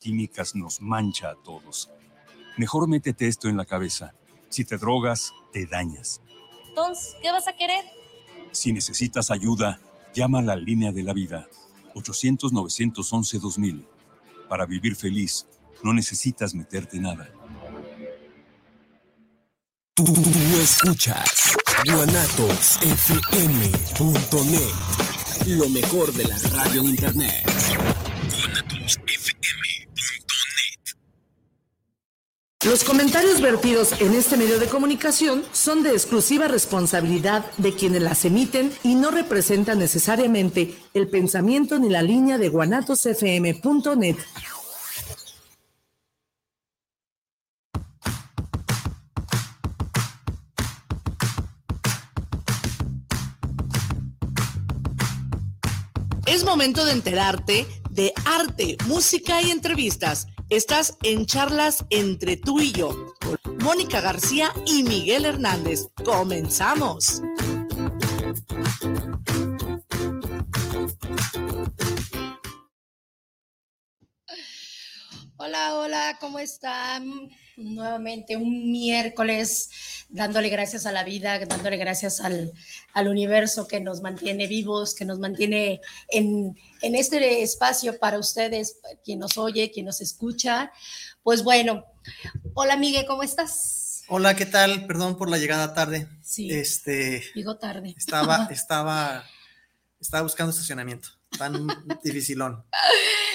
químicas nos mancha a todos. Mejor métete esto en la cabeza. Si te drogas, te dañas. Entonces, ¿qué vas a querer? Si necesitas ayuda, llama a la línea de la vida. 800-911-2000. Para vivir feliz, no necesitas meterte nada. Tú escuchas guanatosfm.net. Lo mejor de la radio en internet. Los comentarios vertidos en este medio de comunicación son de exclusiva responsabilidad de quienes las emiten y no representan necesariamente el pensamiento ni la línea de guanatosfm.net. Es momento de enterarte de arte, música y entrevistas. Estás en charlas entre tú y yo, con Mónica García y Miguel Hernández. Comenzamos. Hola, hola, ¿cómo están? Nuevamente un miércoles dándole gracias a la vida, dándole gracias al, al universo que nos mantiene vivos, que nos mantiene en, en este espacio para ustedes, quien nos oye, quien nos escucha. Pues bueno, hola Miguel, ¿cómo estás? Hola, ¿qué tal? Perdón por la llegada tarde. Sí. Este. Digo tarde. Estaba, estaba, estaba buscando estacionamiento. Tan dificilón.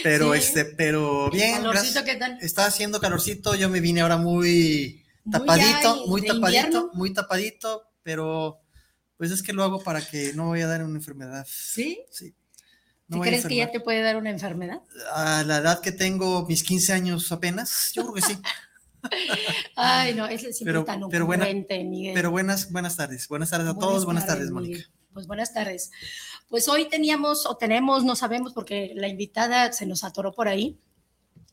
Pero Sí. este, pero bien. Calorcito. ¿qué tal? Está haciendo calorcito. Yo me vine ahora muy tapadito, muy tapadito, invierno. muy tapadito, pero pues es que lo hago para que no vaya a dar una enfermedad. ¿Sí? Sí. ¿Te No voy crees que ya te puede dar una enfermedad? A la edad que tengo, mis 15 años apenas, yo creo que sí. Ay, no, es siempre Pero- tan pero buena- Miguel. Pero buenas, buenas tardes. Buenas tardes a todos. Buenas tardes, Mónica. Pues buenas tardes. Pues hoy teníamos o tenemos, no sabemos porque la invitada se nos atoró por ahí.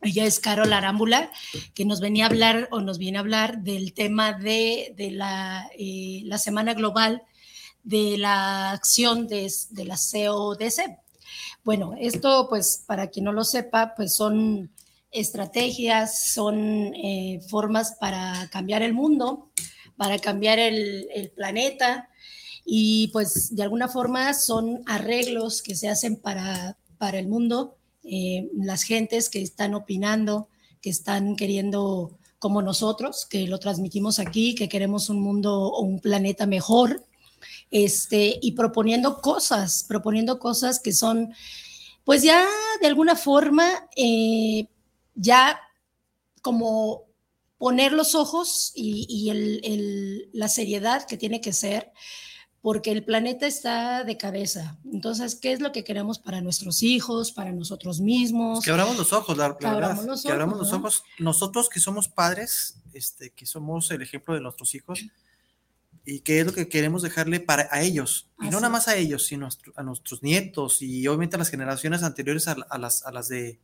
Ella es Carol Arámbula, que nos venía a hablar o nos viene a hablar del tema de, de la, eh, la Semana Global de la acción de, de la CODC. Bueno, esto pues para quien no lo sepa, pues son estrategias, son eh, formas para cambiar el mundo, para cambiar el, el planeta y pues de alguna forma son arreglos que se hacen para, para el mundo, eh, las gentes que están opinando, que están queriendo como nosotros, que lo transmitimos aquí, que queremos un mundo o un planeta mejor, este, y proponiendo cosas, proponiendo cosas que son, pues ya de alguna forma, eh, ya como poner los ojos y, el, la seriedad que tiene que ser, porque el planeta está de cabeza. Entonces, ¿qué es lo que queremos para nuestros hijos, para nosotros mismos? Que abramos los ojos, la, abramos verdad. los que abramos ojos, los ¿no? ojos. Nosotros que somos padres, este, que somos el ejemplo de nuestros hijos, y qué es lo que queremos dejarle para a ellos. Y no Así nada más a ellos, sino a, a nuestros nietos y obviamente a las generaciones anteriores a, a las, a las de,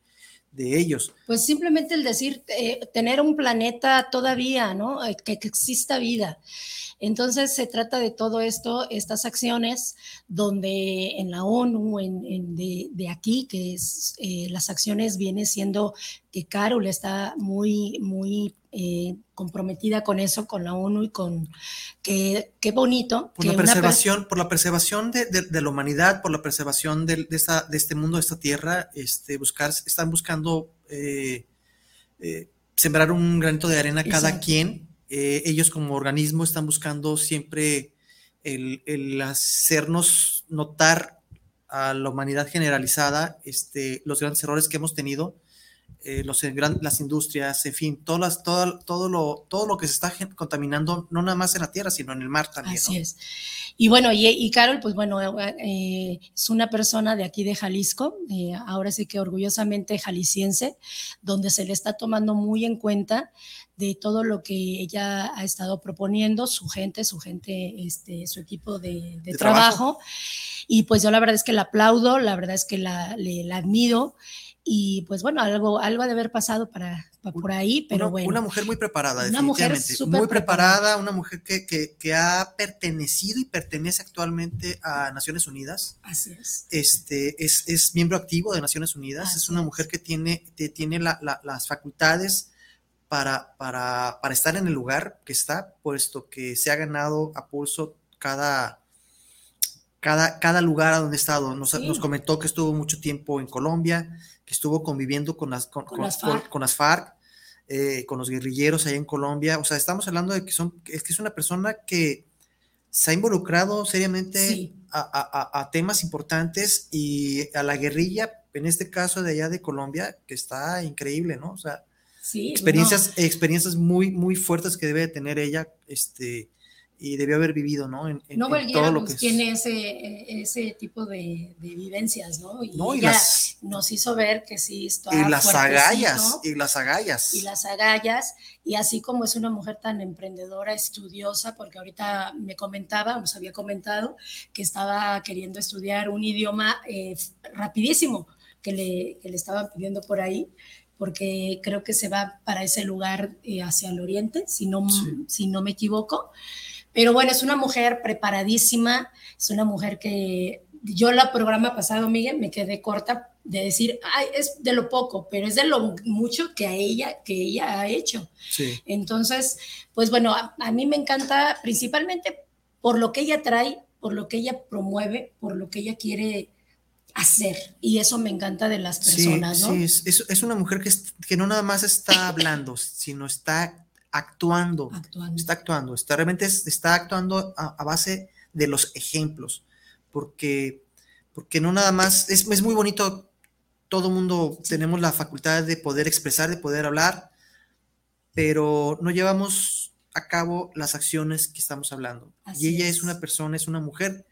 de ellos. Pues simplemente el decir, eh, tener un planeta todavía, ¿no? Eh, Que, exista vida. Entonces se trata de todo esto, estas acciones, donde en la ONU, en, de, aquí, que es eh, las acciones viene siendo que Carol está muy, muy eh, comprometida con eso, con la ONU y con qué bonito. Por que la una preservación, por la preservación de, de, de, la humanidad, por la preservación de, de, esta, de este mundo, de esta tierra, este, buscar, están buscando eh, eh, sembrar un granito de arena cada Exacto. quien. Eh, ellos como organismo están buscando siempre el, el, hacernos notar a la humanidad generalizada este, los grandes errores que hemos tenido, eh, los, las industrias, en fin, todas las, todo, todo, lo, todo lo que se está contaminando, no nada más en la tierra, sino en el mar también. Así ¿no? es. Y bueno, y, y, Carol, pues bueno, eh, es una persona de aquí de Jalisco, eh, ahora sí que orgullosamente jalisciense, donde se le está tomando muy en cuenta de todo lo que ella ha estado proponiendo, su gente, su gente, este, su equipo de, de, de trabajo. trabajo. Y pues yo la verdad es que la aplaudo, la verdad es que la, le, la admiro y pues bueno, algo, algo ha de haber pasado para, para por ahí, pero una, bueno. Una mujer muy preparada, Una mujer definitivamente. súper muy preparada, una mujer que, que, que, ha pertenecido y pertenece actualmente a Naciones Unidas. Así es. Este, es, es miembro activo de Naciones Unidas, Así es una mujer que tiene, que tiene la, la, las facultades para, para, para estar en el lugar que está, puesto que se ha ganado a pulso cada cada, cada lugar a donde ha estado. Nos, sí. nos, comentó que estuvo mucho tiempo en Colombia, que estuvo conviviendo con las, con, con, las FARC, con, las FARC eh, con los guerrilleros allá en Colombia. O sea, estamos hablando de que, son, es que es una persona que se ha involucrado seriamente sí. a, a, a, temas importantes y a la guerrilla, en este caso de allá de Colombia, que está increíble, ¿no? O sea, sí, experiencias, no. experiencias muy, muy fuertes que debe tener ella, este, y debió haber vivido, ¿no? En, en, no en todo lo que pues, tiene ese, ese tipo de, de, vivencias, ¿no? Y, no, y ella las, nos hizo ver que sí está Y las agallas, y las agallas. Y las agallas, y así como es una mujer tan emprendedora, estudiosa, porque ahorita me comentaba, nos había comentado, que estaba queriendo estudiar un idioma eh, rapidísimo, que le, que le estaban pidiendo por ahí, porque creo que se va para ese lugar eh, hacia el oriente, si no, sí. si no me equivoco. Pero bueno, es una mujer preparadísima, es una mujer que yo la programa pasado, Miguel, me quedé corta de decir, Ay, es de lo poco, pero es de lo mucho que a ella, que ella ha hecho. Sí. Entonces, pues bueno, a, a mí me encanta principalmente por lo que ella trae, por lo que ella promueve, por lo que ella quiere hacer. Y eso me encanta de las personas, sí, ¿no? Sí, es, es, una mujer que, que no nada más está hablando, sino está actuando, actuando. está actuando, está realmente está actuando a, a, base de los ejemplos, porque, porque no nada más, es, es muy bonito, todo mundo tenemos la facultad de poder expresar, de poder hablar, pero no llevamos a cabo las acciones que estamos hablando. Así y ella es. es una persona, es una mujer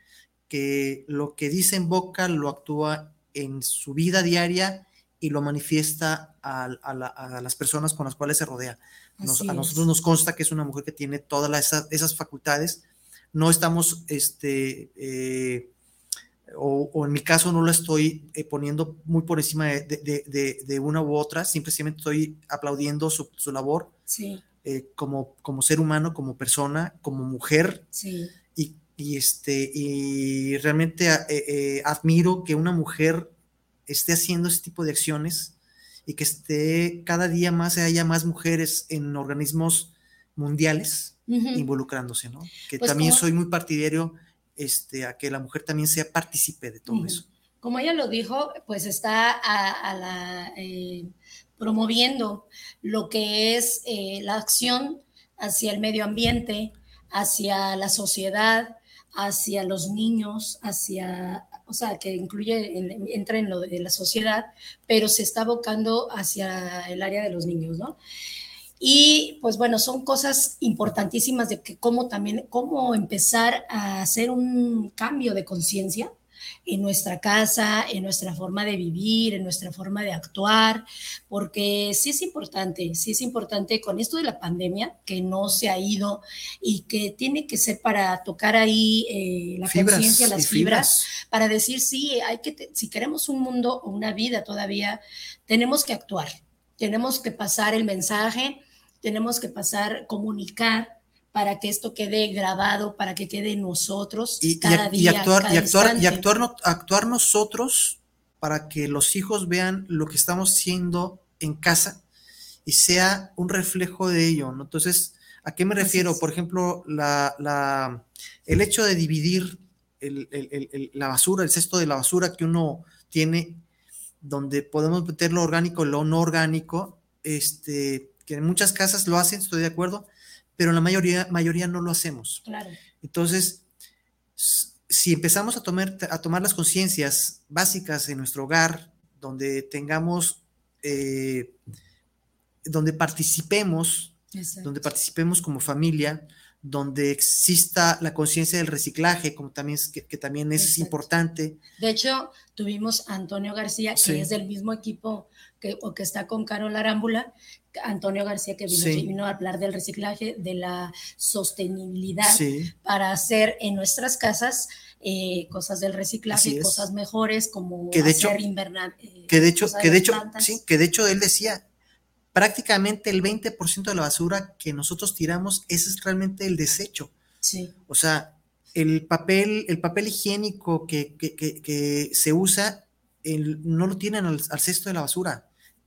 que lo que dice en boca lo actúa en su vida diaria y lo manifiesta a, a, la, a las personas con las cuales se rodea. Nos, a nosotros nos consta que es una mujer que tiene todas las, esas, esas, facultades. No estamos, este, eh, o, o, en mi caso no lo estoy eh, poniendo muy por encima de, de, de, de, una u otra, simplemente estoy aplaudiendo su, su labor sí. eh, como, como ser humano, como persona, como mujer. Sí. Y, y, este, y realmente eh, admiro que una mujer esté haciendo ese tipo de acciones y que esté cada día más haya más mujeres en organismos mundiales uh -huh. involucrándose, ¿no? Que pues también como... soy muy partidario este, a que la mujer también sea partícipe de todo uh -huh. eso. Como ella lo dijo, pues está a, a la, eh, promoviendo lo que es eh, la acción hacia el medio ambiente, hacia la sociedad, hacia los niños, hacia, o sea, que incluye, en, entra en lo de la sociedad, pero se está abocando hacia el área de los niños, ¿no? Y pues bueno, son cosas importantísimas de que cómo también, cómo empezar a hacer un cambio de conciencia en nuestra casa, en nuestra forma de vivir, en nuestra forma de actuar, porque sí es importante, sí es importante con esto de la pandemia, que no se ha ido y que tiene que ser para tocar ahí eh, la conciencia, las fibras, fibras, para decir, sí, hay que, si queremos un mundo o una vida todavía, tenemos que actuar, tenemos que pasar el mensaje, tenemos que pasar, comunicar, para que esto quede grabado, para que quede nosotros y, cada y, día. Y actuar, cada y, actuar, y actuar, actuar, nosotros para que los hijos vean lo que estamos haciendo en casa y sea un reflejo de ello. ¿no? Entonces, ¿a qué me refiero? Por ejemplo, la, la, el hecho de dividir el, el, el, la basura, el cesto de la basura que uno tiene, donde podemos meter lo orgánico y lo no orgánico, este, que en muchas casas lo hacen, estoy de acuerdo, pero la mayoría, mayoría no lo hacemos. Claro. Entonces, si empezamos a tomar, a tomar las conciencias básicas en nuestro hogar, donde tengamos, eh, donde participemos, Exacto. donde participemos como familia, donde exista la conciencia del reciclaje, como también que, también es Exacto. importante. De hecho, tuvimos a Antonio García, que Sí. es del mismo equipo que, o que está con Carol Arámbula. Antonio García, que vino, Sí. vino a hablar del reciclaje, de la sostenibilidad Sí, para hacer en nuestras casas eh, cosas del reciclaje, cosas mejores, como Que de hecho- eh, que de hecho, que de hecho, plantas. sí, que de hecho él decía, prácticamente el 20% de la basura que nosotros tiramos, ese es realmente el desecho. Sí, O sea, el papel, el papel higiénico que, que- que- que se usa, el- no lo tienen al, al cesto de la basura.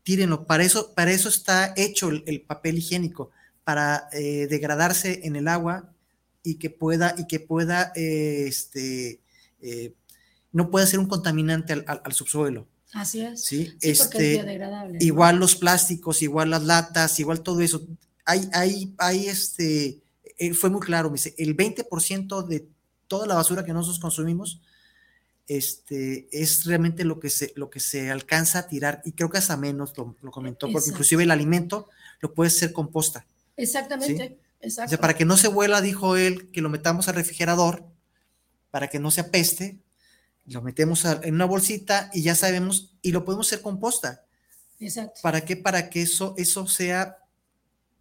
Tírenlo. Para eso, para eso está hecho el, el papel higiénico, para eh, degradarse en el agua y que pueda, y que pueda, eh, este, eh, no pueda ser un contaminante al, al- al subsuelo. así es. ¿sí? Sí, porque es Este, biodegradable. ¿no? igual los plásticos, igual las latas, igual todo eso. Hay, hay, hay este, eh, fue muy claro, me dice, el 20% de toda la basura que nosotros consumimos este, es realmente lo que, se, lo que se alcanza a tirar, y creo que hasta menos lo, lo comentó, porque Exacto. inclusive el alimento lo puede ser composta. Exactamente, O exacto. sea, para que no se vuela, dijo él, que lo metamos al refrigerador, para que no se apeste, lo metemos a- en una bolsita y ya sabemos, y lo podemos hacer composta. Exacto. ¿Para qué? Para que eso, eso sea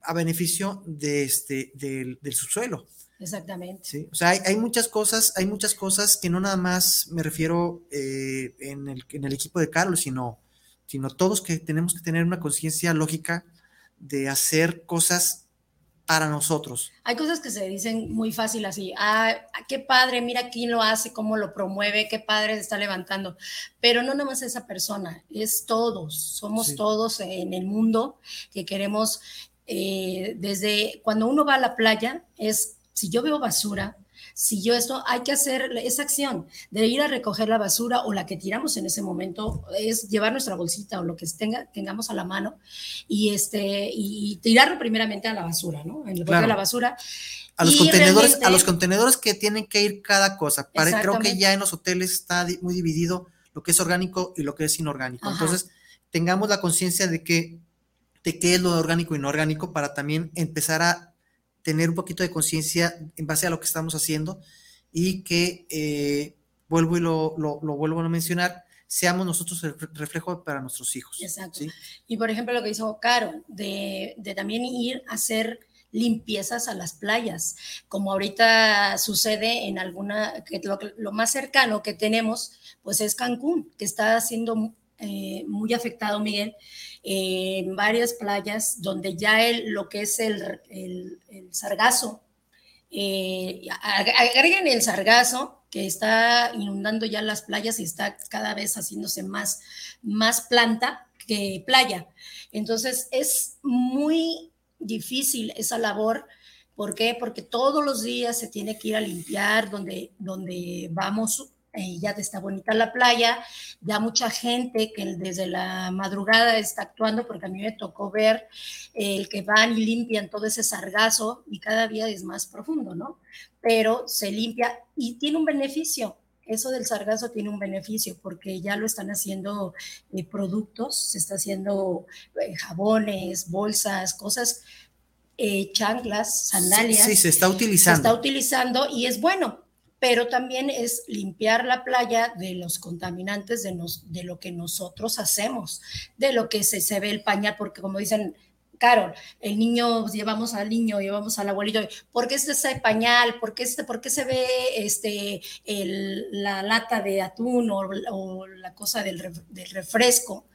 a beneficio de este, del, del subsuelo. Exactamente. ¿sí? O sea, hay, hay muchas cosas, hay muchas cosas que no nada más me refiero eh, en, el, en el equipo de Carlos, sino, sino todos que tenemos que tener una conciencia lógica de hacer cosas para nosotros. Hay cosas que se dicen muy fácil así, ah, qué padre, mira quién lo hace, cómo lo promueve, qué padre se está levantando, pero no nomás esa persona, es todos, somos Sí. todos en el mundo que queremos, eh, desde cuando uno va a la playa, es, si yo veo basura, si yo esto, hay que hacer esa acción de ir a recoger la basura o la que tiramos en ese momento, es llevar nuestra bolsita o lo que tenga, tengamos a la mano y, este, y tirarlo primeramente a la basura, ¿no? En el Claro. de la basura. A los Y contenedores, a los contenedores que tienen que ir cada cosa. Pare- creo que ya en los hoteles está muy dividido lo que es orgánico y lo que es inorgánico. Ajá. Entonces, tengamos la conciencia de que de qué es lo orgánico y inorgánico para también empezar a tener un poquito de conciencia en base a lo que estamos haciendo y que, eh, vuelvo y lo, lo- vuelvo a mencionar, seamos nosotros el re- reflejo para nuestros hijos. Exacto. Y por ejemplo, lo que hizo Caro, de, de también ir a hacer limpiezas a las playas, como ahorita sucede en alguna, que lo, lo más cercano que tenemos, pues es Cancún, que está siendo eh, muy afectado, Miguel, eh, en varias playas donde ya el, lo que es el, el, sargazo, eh, el sargazo que está inundando ya las playas y está cada vez haciéndose más, más planta que playa. Entonces es muy difícil esa labor. ¿Por qué? Porque todos los días se tiene que ir a limpiar donde, donde vamos. Eh, ya está bonita la playa, ya mucha gente que desde la madrugada está actuando, porque a mí me tocó ver eh, el que van y limpian todo ese sargazo y cada día es más profundo, ¿no? Pero se limpia y tiene un beneficio. Eso del sargazo tiene un beneficio porque ya lo están haciendo eh, productos, se está haciendo eh, jabones, bolsas, cosas, chanclas, sandalias. Sí, se está se utilizando. está utilizando y es bueno, pero también es limpiar la playa de los contaminantes de, nos, de lo que nosotros hacemos, de lo que se, se ve el pañal, porque como dicen, Carol, el niño, llevamos al niño, llevamos al abuelito, ¿por qué es ese pañal? ¿Por qué, este, por qué se ve este, el, la lata de atún o, la cosa del, del refresco?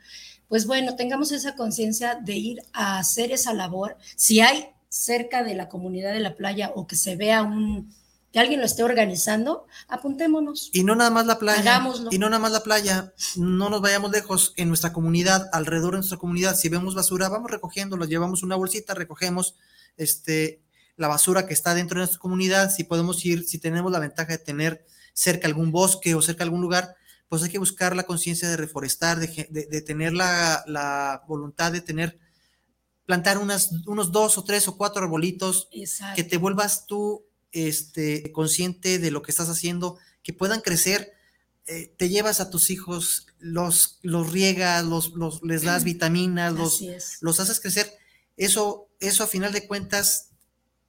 Pues bueno, tengamos esa conciencia de ir a hacer esa labor. Si hay cerca de la comunidad de la playa o que se vea un que alguien lo esté organizando, apuntémonos. Y no nada más la playa. Hagámoslo. Y no nada más la playa. No nos vayamos lejos. En nuestra comunidad, alrededor de nuestra comunidad, si vemos basura, vamos recogiéndolo. Llevamos una bolsita, recogemos este, la basura que está dentro de nuestra comunidad. Si podemos ir, si tenemos la ventaja de tener cerca algún bosque o cerca algún lugar, pues hay que buscar la conciencia de reforestar, de, de, de tener la, la, voluntad de tener, plantar unas, unos dos o tres o cuatro arbolitos, Exacto. que te vuelvas tú este, consciente de lo que estás haciendo, que puedan crecer, eh, te llevas a tus hijos, los, los riegas, los, los, les das vitaminas, los, los haces crecer. Eso, eso a final de cuentas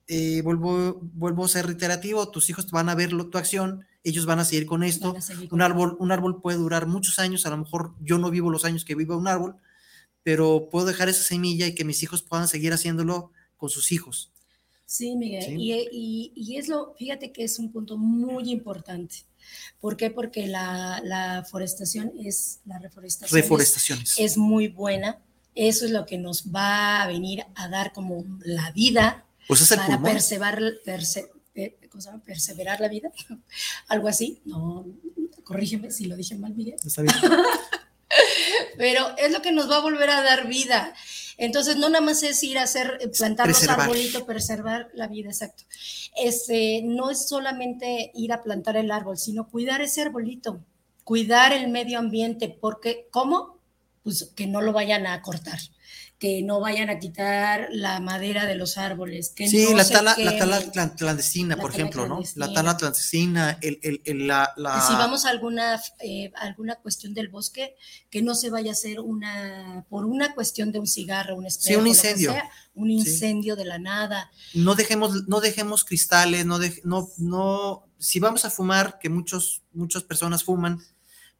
eh, vuelvo, vuelvo a ser reiterativo, tus hijos van a ver lo- tu acción, ellos van a seguir con esto. Seguir con Un árbol, un árbol puede durar muchos años, a lo mejor yo no vivo los años que vive un árbol, pero puedo dejar esa semilla y que mis hijos puedan seguir haciéndolo con sus hijos. Sí, Miguel, Sí. Y, y- y es lo, fíjate que es un punto muy importante. ¿Por qué? Porque la, la forestación es, la reforestación es- Reforestaciones. es muy buena. Eso es lo que nos va a venir a dar como la vida pues es el para perseverar, perse- eh, ¿cómo se llama? perseverar la vida. Algo así. No, corrígeme si lo dije mal, Miguel. Está bien. Pero es lo que nos va a volver a dar vida. Entonces, no nada más es ir a hacer, eh, plantar los arbolitos, preservar la vida, exacto. Este, no es solamente ir a plantar el árbol, sino cuidar ese arbolito, cuidar el medio ambiente, porque ¿cómo? Pues que no lo vayan a cortar, que no vayan a quitar la madera de los árboles, que Sí, no la tala, la tala clan- clandestina, La por tala ejemplo, ¿no? La tala clandestina, el, el- el- la, la- si vamos a alguna, eh, alguna cuestión del bosque, que no se vaya a hacer una, por una cuestión de un cigarro, un espejo, un lo que incendio. sea, un incendio de la nada. no dejemos, no dejemos cristales, no, dej- no, no, si vamos a fumar, que muchos, muchas personas fuman,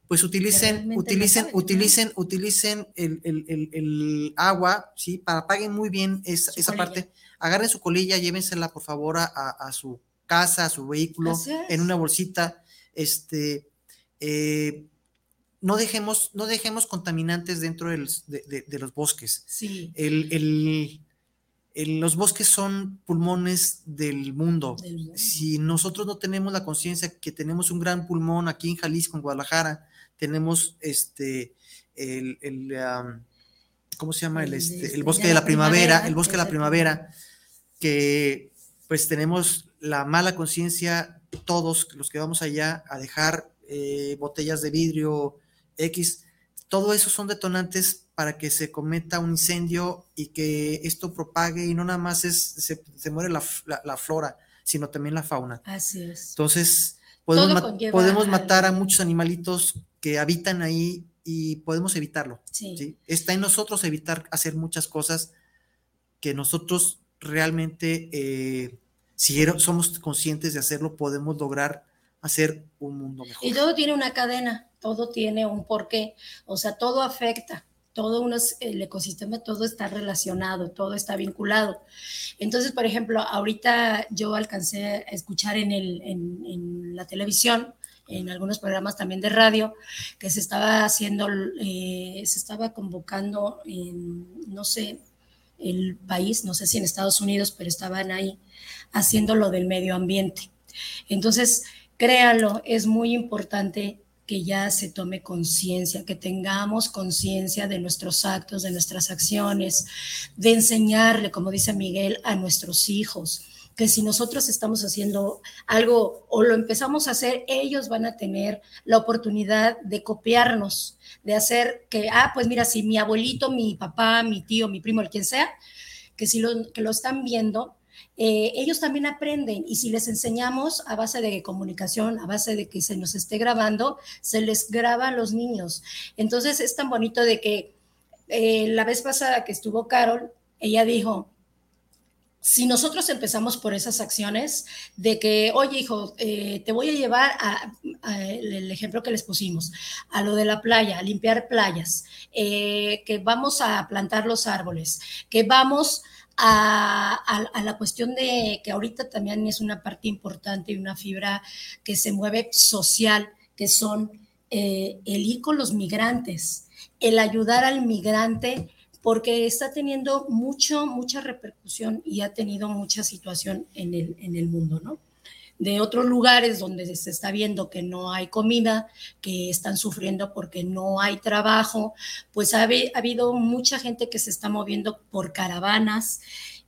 pues utilicen, utilicen, utilicen, utilicen el, el- el- el agua, sí, para paguen muy bien esa, esa parte, agarren su colilla, llévensela por favor a, a- su casa, a su vehículo, en una bolsita, este, eh, no dejemos, no dejemos contaminantes dentro de- de- de los bosques. Sí, El, el- el- los bosques son pulmones del mundo. del mundo. Si nosotros no tenemos la conciencia que tenemos un gran pulmón aquí en Jalisco, en Guadalajara, tenemos este, el, el, ¿cómo se llama? El, este, el bosque de la primavera, el bosque de la primavera, que pues tenemos la mala conciencia todos los que vamos allá a dejar eh, botellas de vidrio X, todo eso son detonantes para que se cometa un incendio y que esto propague y no nada más es, se, se muere la, la- la flora, sino también la fauna. Así es. Entonces, podemos, ma- podemos matar a muchos animalitos que habitan ahí y podemos evitarlo. Sí. ¿sí? Está en nosotros evitar hacer muchas cosas que nosotros realmente, eh, si somos conscientes de hacerlo, podemos lograr hacer un mundo mejor. Y todo tiene una cadena, todo tiene un porqué, o sea, todo afecta, todo el ecosistema, todo está relacionado, todo está vinculado. Entonces, por ejemplo, ahorita yo alcancé a escuchar en, el, en, en la televisión, en algunos programas también de radio, que se estaba haciendo, eh, se estaba convocando en, no sé, el país, no sé si en Estados Unidos, pero estaban ahí haciendo lo del medio ambiente. Entonces, créanlo, es muy importante que ya se tome conciencia, que tengamos conciencia de nuestros actos, de nuestras acciones, de enseñarle, como dice Miguel, a nuestros hijos, que si nosotros estamos haciendo algo o lo empezamos a hacer, ellos van a tener la oportunidad de copiarnos, de hacer que, ah, pues mira, si mi abuelito, mi papá, mi tío, mi primo, el quien sea, que si lo, que lo están viendo, eh, ellos también aprenden y si les enseñamos a base de comunicación, a base de que se nos esté grabando, se les graba a los niños. Entonces es tan bonito de que eh, la vez pasada que estuvo Carol, ella dijo, si nosotros empezamos por esas acciones de que, oye hijo, eh, te voy a llevar el, ejemplo que les pusimos, a lo de la playa, a limpiar playas, eh, que vamos a plantar los árboles, que vamos a, la cuestión de que ahorita también es una parte importante y una fibra que se mueve social, que son eh, el ir con los migrantes, el ayudar al migrante, porque está teniendo mucho, mucha repercusión y ha tenido mucha situación en el, en el mundo, ¿no? de otros lugares donde se está viendo que no hay comida, que están sufriendo porque no hay trabajo, pues ha, ha, habido mucha gente que se está moviendo por caravanas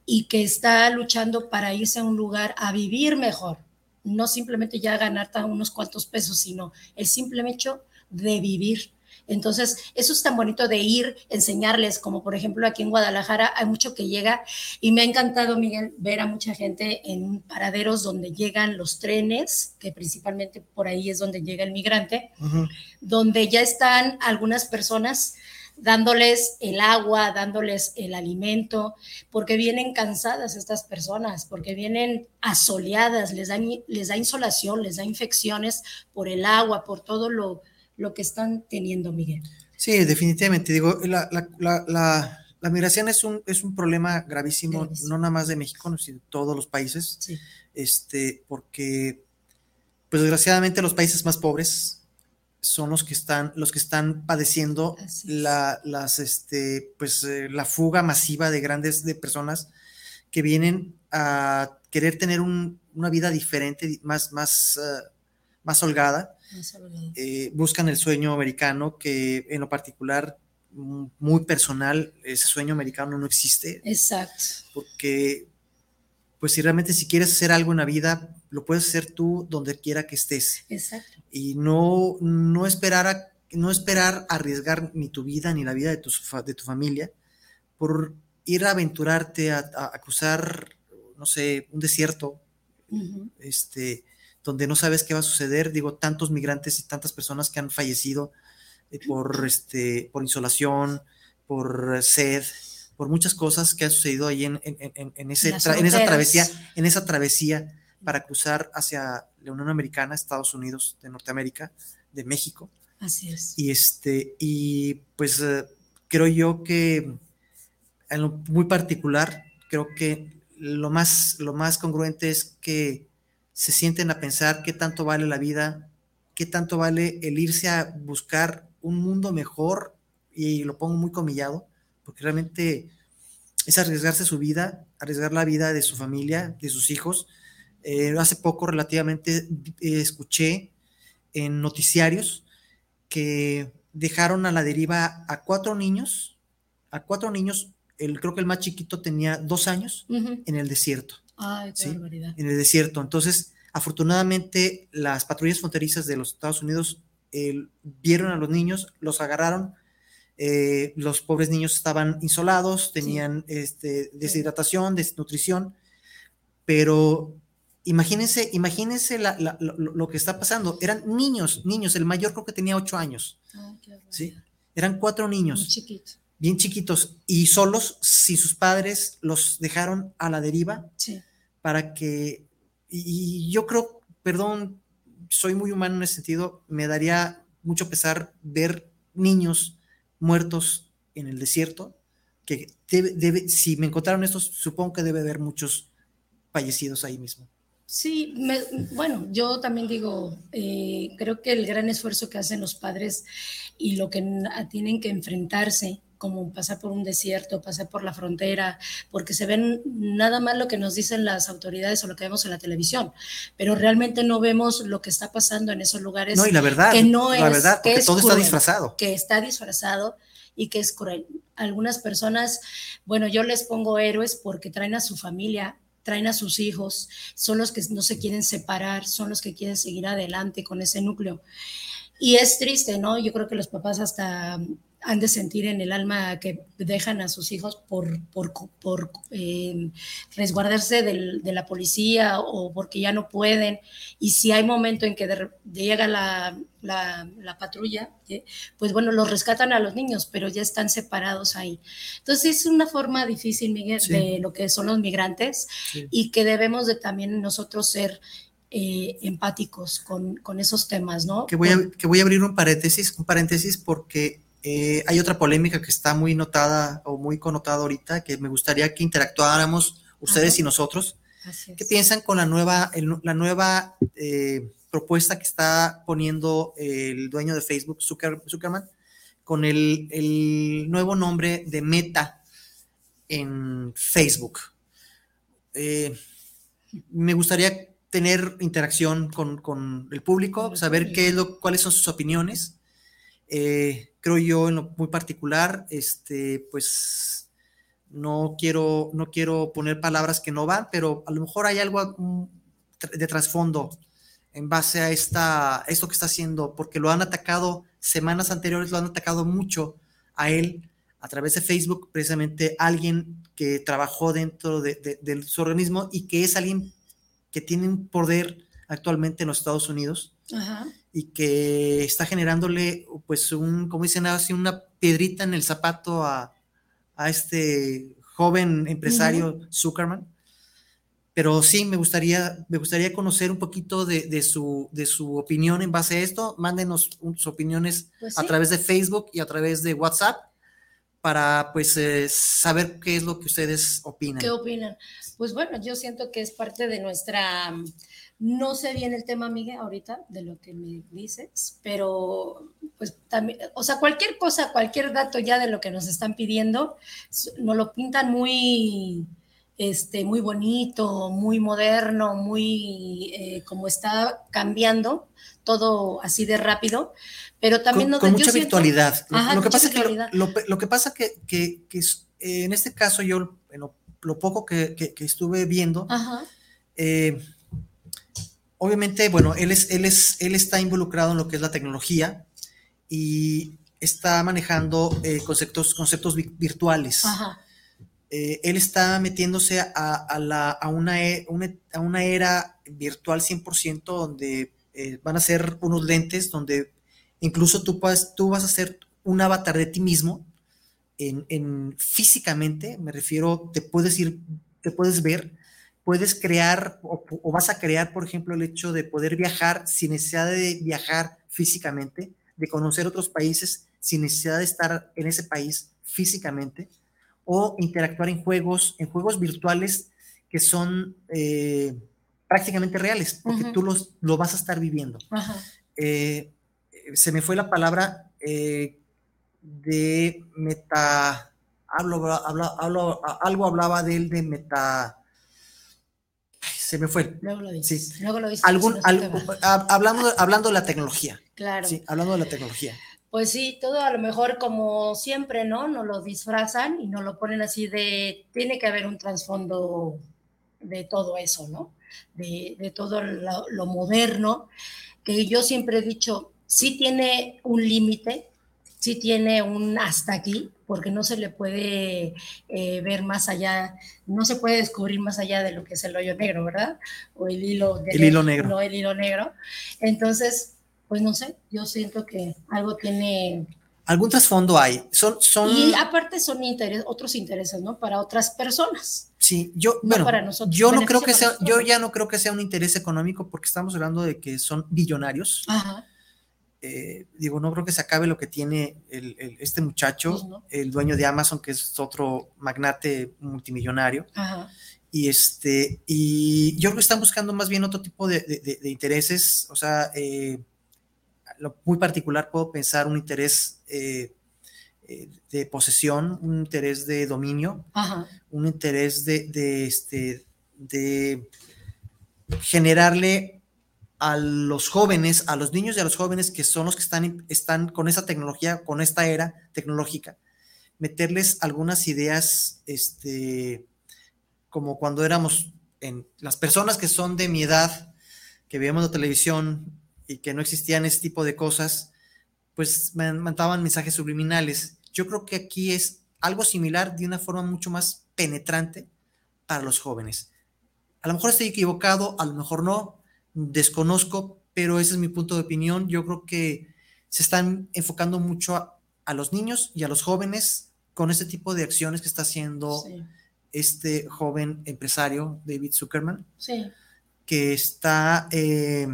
y que está luchando para irse a un lugar a vivir mejor, no simplemente ya ganar unos cuantos pesos, sino el simple hecho de vivir. Entonces, eso es tan bonito de ir, enseñarles, como por ejemplo aquí en Guadalajara hay mucho que llega y me ha encantado, Miguel, ver a mucha gente en paraderos donde llegan los trenes, que principalmente por ahí es donde llega el migrante, uh -huh. donde ya están algunas personas dándoles el agua, dándoles el alimento, porque vienen cansadas estas personas, porque vienen asoleadas, les da, les da insolación, les da infecciones por el agua, por todo lo, lo que están teniendo, Miguel. Sí, definitivamente. Digo, la, la, migración es un, es un problema gravísimo, no nada más de México, sino de todos los países, este, porque, pues desgraciadamente los países más pobres son los que están, los que están padeciendo la, las, este, pues, eh, la fuga masiva de grandes de personas que vienen a querer tener una vida diferente, más, más, uh, más holgada, eh, buscan el sueño americano, que en lo particular, mm, muy personal, ese sueño americano no existe. Exacto. Porque, pues si realmente si quieres hacer algo en la vida, lo puedes hacer tú donde quiera que estés. Exacto. Y no, no esperar a, no esperar arriesgar ni tu vida ni la vida de tu, de tu familia por ir a aventurarte a, cruzar, no sé, un desierto, este, donde no sabes qué va a suceder. Digo, tantos migrantes y tantas personas que han fallecido eh, por, este, por insolación, por sed, por muchas cosas que han sucedido ahí en, en, ese en esa travesía, en esa travesía para cruzar hacia la Unión Americana, Estados Unidos de Norteamérica, de México. Así es. Y este, y pues eh, creo yo que en lo muy particular, creo que lo más, lo más congruente es que se sienten a pensar qué tanto vale la vida, qué tanto vale el irse a buscar un mundo mejor, y lo pongo muy comillado, porque realmente es arriesgarse su vida, arriesgar la vida de su familia, de sus hijos. Eh, hace poco relativamente eh, escuché en noticiarios que dejaron a la deriva a cuatro niños, a cuatro niños, el, creo que el más chiquito tenía dos años, en el desierto. Ay, qué barbaridad. En el desierto. Entonces, afortunadamente, las patrullas fronterizas de los Estados Unidos eh, vieron a los niños, los agarraron. Eh, los pobres niños estaban insolados, tenían este, deshidratación, desnutrición, pero imagínense, imagínense lo, que está pasando. Eran niños, niños, el mayor creo que tenía ocho años. ¿sí? Eran cuatro niños. Bien chiquitos y solos si sus padres los dejaron a la deriva sí para que, y, yo creo, perdón, soy muy humano en ese sentido, me daría mucho pesar ver niños muertos en el desierto, que debe, si me encontraron estos, supongo que debe haber muchos fallecidos ahí mismo. Sí, bueno, yo también digo, eh, creo que el gran esfuerzo que hacen los padres y lo que tienen que enfrentarse como pasar por un desierto, pasar por la frontera, porque se ven nada más lo que nos dicen las autoridades o lo que vemos en la televisión, pero realmente no vemos lo que está pasando en esos lugares. No, y la verdad, que no la verdad, que todo está disfrazado. Que está disfrazado y que es cruel. Algunas personas, bueno, yo les pongo héroes porque traen a su familia, traen a sus hijos, son los que no se quieren separar, son los que quieren seguir adelante con ese núcleo. Y es triste, ¿no? Yo creo que los papás hasta han de sentir en el alma que dejan a sus hijos por, por, por eh, resguardarse de la policía o porque ya no pueden. Y si hay momento en que llega la, la, patrulla, pues bueno, los rescatan a los niños, pero ya están separados ahí. Entonces es una forma difícil, Miguel, de lo que son los migrantes y que debemos de también nosotros ser eh, empáticos con, con, esos temas, ¿no? Que voy, a, que voy a abrir un paréntesis, un paréntesis porque eh, hay otra polémica que está muy notada o muy connotada ahorita, que me gustaría que interactuáramos ustedes y nosotros. ¿Qué piensan con la nueva, la nueva eh, propuesta que está poniendo el dueño de Facebook, Zuckerman, con el, el, nuevo nombre de Meta en Facebook? Eh, me gustaría tener interacción con, con el público, saber qué es lo, cuáles son sus opiniones. Eh, creo yo en lo muy particular, este, pues no quiero, no quiero poner palabras que no van, pero a lo mejor hay algo de trasfondo en base a esta, esto que está haciendo, porque lo han atacado semanas anteriores, lo han atacado mucho a él a través de Facebook, precisamente alguien que trabajó dentro de, de su organismo y que es alguien que tiene un poder actualmente en los Estados Unidos. Ajá y que está generándole, pues, un, como dicen así, una piedrita en el zapato a, a este joven empresario Zuckerman. Pero sí, me gustaría, me gustaría conocer un poquito de, de su, de su opinión en base a esto. Mándenos sus opiniones Pues a sí. través de Facebook y a través de WhatsApp para pues eh, saber qué es lo que ustedes opinan. ¿Qué opinan? Pues bueno, yo siento que es parte de nuestra, no sé bien el tema, Miguel, ahorita, de lo que me dices, pero pues también, o sea, cualquier cosa, cualquier dato ya de lo que nos están pidiendo, nos lo pintan muy, este, muy bonito, muy moderno, muy, eh, como está cambiando todo así de rápido, pero también con, nos- con mucha siento- virtualidad. Lo- Ajá, lo, que mucha pasa que lo, virtualidad. lo, lo que pasa que, que, que eh, en este caso yo, en lo, poco que, que- que estuve viendo, Ajá, eh, obviamente, bueno, él, es, él, es, él está involucrado en lo que es la tecnología y está manejando eh, conceptos, conceptos vi- virtuales. ajá, Eh, él está metiéndose a, a la, a, una, e- una- a una era virtual 100% donde eh, van a ser unos lentes donde incluso tú, puedes, tú vas a hacer un avatar de ti mismo en, en físicamente, me refiero, te puedes ir, te puedes ver, puedes crear o, o vas a crear, por ejemplo, el hecho de poder viajar sin necesidad de viajar físicamente, de conocer otros países sin necesidad de estar en ese país físicamente, o interactuar en juegos, en juegos virtuales que son eh, prácticamente reales, porque tú los, lo vas a estar viviendo. ajá. Eh, se me fue la palabra eh, de meta, hablo, hablo, hablo- algo hablaba de él de meta, se me fue. Luego lo dices. Sí. Luego lo dices. Algún, no hab- hablando, hablando de la tecnología, Claro. sí, hablando de la tecnología. Pues sí, todo a lo mejor como siempre, ¿no? Nos lo disfrazan y nos lo ponen así de, tiene que haber un trasfondo de todo eso, ¿no? De, de todo lo, lo moderno, que yo siempre he dicho, sí tiene un límite, sí tiene un hasta aquí, porque no se le puede eh, ver más allá, no se puede descubrir más allá de lo que es el hoyo negro, ¿verdad? O el hilo, de El hilo negro. No, el hilo negro. Entonces, pues no sé, yo siento que algo tiene... Algún trasfondo hay. Son, son, Y aparte son interes- otros intereses, ¿no? Para otras personas. sí, yo, no bueno, para nosotros, yo no creo que sea, yo ya no creo que sea un interés económico porque estamos hablando de que son billonarios. Ajá. Eh, digo, no creo que se acabe lo que tiene el- el- este muchacho, Pues no. el dueño de Amazon, que es otro magnate multimillonario. Ajá. Y este, y yo creo que están buscando más bien otro tipo de, de- de- de intereses. O sea, eh, lo muy particular puedo pensar un interés eh, eh, de posesión, un interés de dominio, Ajá. un interés de, de, este, de generarle a los jóvenes, a los niños y a los jóvenes que son los que están, están con esa tecnología, con esta era tecnológica, meterles algunas ideas, este, como cuando éramos en las personas que son de mi edad, que veíamos la televisión y que no existían ese tipo de cosas, pues me mandaban mensajes subliminales. Yo creo que aquí es algo similar de una forma mucho más penetrante para los jóvenes. A lo mejor estoy equivocado, a lo mejor no, desconozco, pero ese es mi punto de opinión. Yo creo que se están enfocando mucho a, a los niños y a los jóvenes con este tipo de acciones que está haciendo Sí. este joven empresario, David Zuckerman, Sí. que está eh,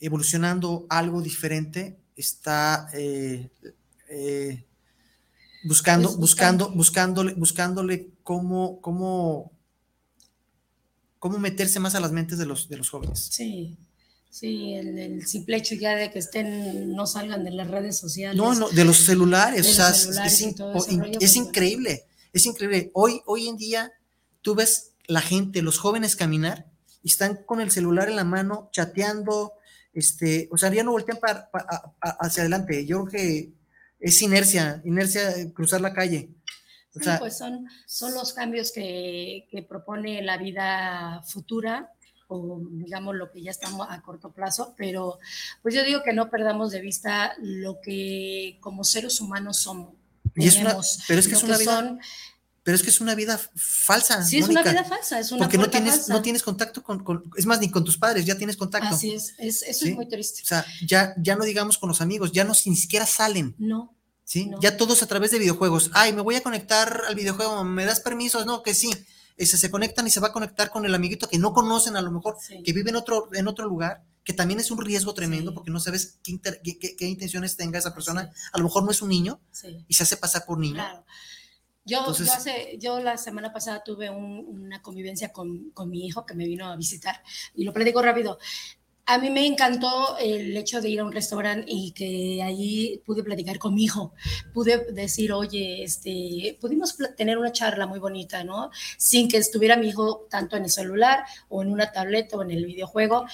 evolucionando algo diferente, está eh, eh, buscando, buscando, buscando. buscándole, buscándole cómo, cómo, cómo meterse más a las mentes de los, de los jóvenes. Sí. Sí, el, el simple hecho ya de que estén, no salgan de las redes sociales. No, no, de los celulares, De o sea, los es- celulares es, y in- todo o- ese in- rollo, es pues, increíble, es increíble. Hoy, hoy en día, tú ves la gente, los jóvenes caminar y están con el celular en la mano, chateando, este, o sea, ya no voltean para, para- hacia adelante. Yo creo que es inercia, inercia cruzar la calle. O sea, pues son, son los cambios que, que propone la vida futura o digamos lo que ya estamos a corto plazo, pero pues yo digo que no perdamos de vista lo que como seres humanos somos. y es una, pero es que es una vida, son- pero es que es una vida falsa. sí, es Mónica, una vida falsa, es una porque no tienes, falsa. no tienes contacto con, con- es más, ni con tus padres, ya tienes contacto. Así es, es eso Sí. es muy triste. O sea, ya, ya no digamos con los amigos, ya no ni siquiera salen. No, ¿sí? ¿no? Ya todos a través de videojuegos. Ay, me voy a conectar al videojuego, ¿me das permisos? No, que sí. Ese, se conectan y se va a conectar con el amiguito que no conocen a lo mejor, Sí. que vive en otro, en otro lugar, que también es un riesgo tremendo Sí. porque no sabes qué, inter- qué- qué- qué intenciones tenga esa persona. A lo mejor no es un niño y se hace pasar por niño. Claro. Yo, Entonces- yo, hace, yo la semana pasada tuve un- una convivencia con, con mi hijo que me vino a visitar y lo platico rápido. A mí me encantó el hecho de ir a un restaurante y que allí pude platicar con mi hijo. Pude decir, oye, este, pudimos tener una charla muy bonita, ¿no? Sin que estuviera mi hijo tanto en el celular o en una tableta o en el videojuego.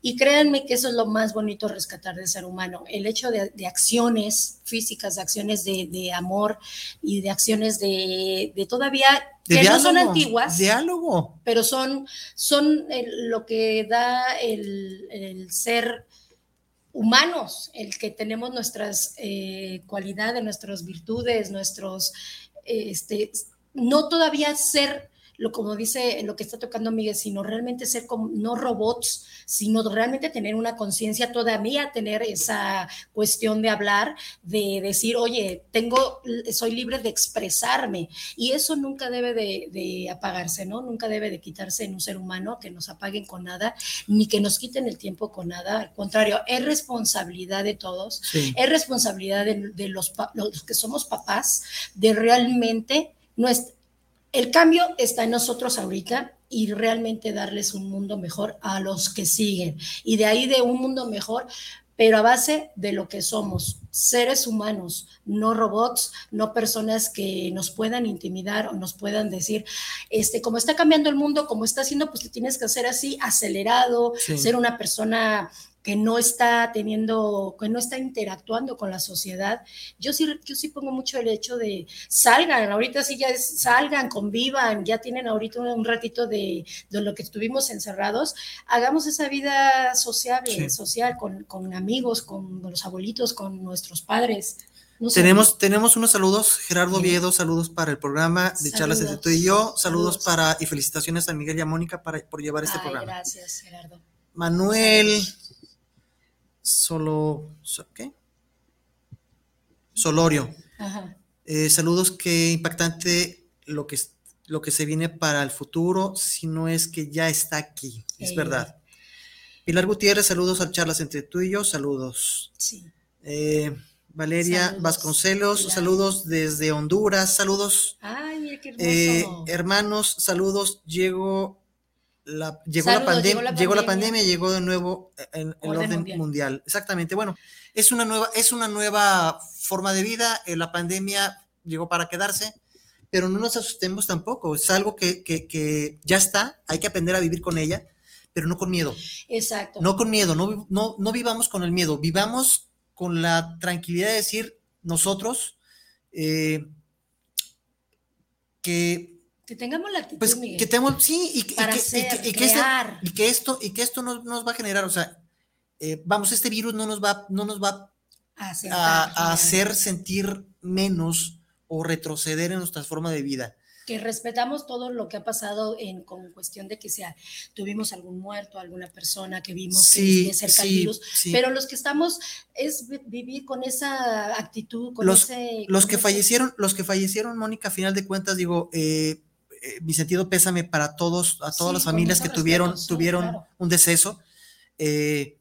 Y créanme que eso es lo más bonito rescatar del ser humano. El hecho de, acciones físicas, de acciones de, amor y de acciones de todavía Que no son antiguas Diálogo. pero son, son el- lo que da el, el ser humanos, el que tenemos nuestras eh, cualidades, nuestras virtudes, nuestros, eh, este, no todavía ser lo como dice lo que está tocando Miguel, sino realmente ser como no robots, sino realmente tener una conciencia todavía, tener esa cuestión de hablar, de decir, oye, tengo, soy libre de expresarme, y eso nunca debe de, de apagarse, ¿no? Nunca debe de quitarse en un ser humano que nos apaguen con nada, ni que nos quiten el tiempo con nada, al contrario, es responsabilidad de todos, Sí. es responsabilidad de, de los, los que somos papás de realmente nuestra, el cambio está en nosotros ahorita y realmente darles un mundo mejor a los que siguen. Y de ahí de un mundo mejor, pero a base de lo que somos, seres humanos, no robots, no personas que nos puedan intimidar o nos puedan decir, este, como está cambiando el mundo, como está haciendo, pues te tienes que hacer así, acelerado, Sí. ser una persona que no está teniendo, que no está interactuando con la sociedad. Yo sí, yo sí pongo mucho el hecho de salgan, ahorita sí ya es, salgan, convivan, ya tienen ahorita un, un ratito de, de lo que estuvimos encerrados, hagamos esa vida sociable, Sí. social, con, con amigos, con los abuelitos, con nuestros padres. No sé. Tenemos, tenemos unos saludos, Gerardo Sí. Viedo, saludos para el programa de charlas entre Saludos. tú y yo, saludos, Saludos. para y felicitaciones a Miguel y a Mónica para, por llevar este Ay, programa. Gracias, Gerardo. Manuel Solo, so- ¿qué? Solorio. Ajá. Eh, saludos, qué impactante lo que, lo que se viene para el futuro, si no es que ya está aquí, es verdad. Pilar Gutiérrez, saludos a charlas entre tú y yo, saludos. Sí. Eh, Valeria Saludos, Vasconcelos, Pilar. saludos desde Honduras, saludos. Ay, mira qué hermoso. Eh, hermanos, saludos. Llegó la, llegó, la Saludos, pandem- llegó la llegó la pandemia. pandemia, llegó de nuevo en el Orden orden mundial. mundial. Exactamente. Bueno, es una nueva, es una nueva forma de vida. eh, la pandemia llegó para quedarse, pero no nos asustemos tampoco. Es algo que, que- que ya está. Hay que aprender a vivir con ella, pero no con miedo. Exacto. No con miedo. No, no, no vivamos con el miedo. Vivamos con la tranquilidad de decir nosotros eh, que que tengamos la actitud, pues Miguel, que tenemos, sí, y, que- que, que- que que esto, y que esto nos, nos va a generar, o sea, eh, vamos, este virus no nos va, no nos va a, a, hacer sentir menos o retroceder en nuestra forma de vida. que respetamos todo lo que ha pasado en con cuestión de que sea tuvimos algún muerto, alguna persona que vimos que Sí, de cerca el sí, virus, sí. pero los que estamos es vi- vivir con esa actitud, con Los- ese Los con que ese- fallecieron, los que fallecieron, Mónica, a final de cuentas, digo, eh, eh, mi sentido pésame para todos, a todas Sí, las familias que tuvieron, respeto, sí, tuvieron claro. un deceso. eh,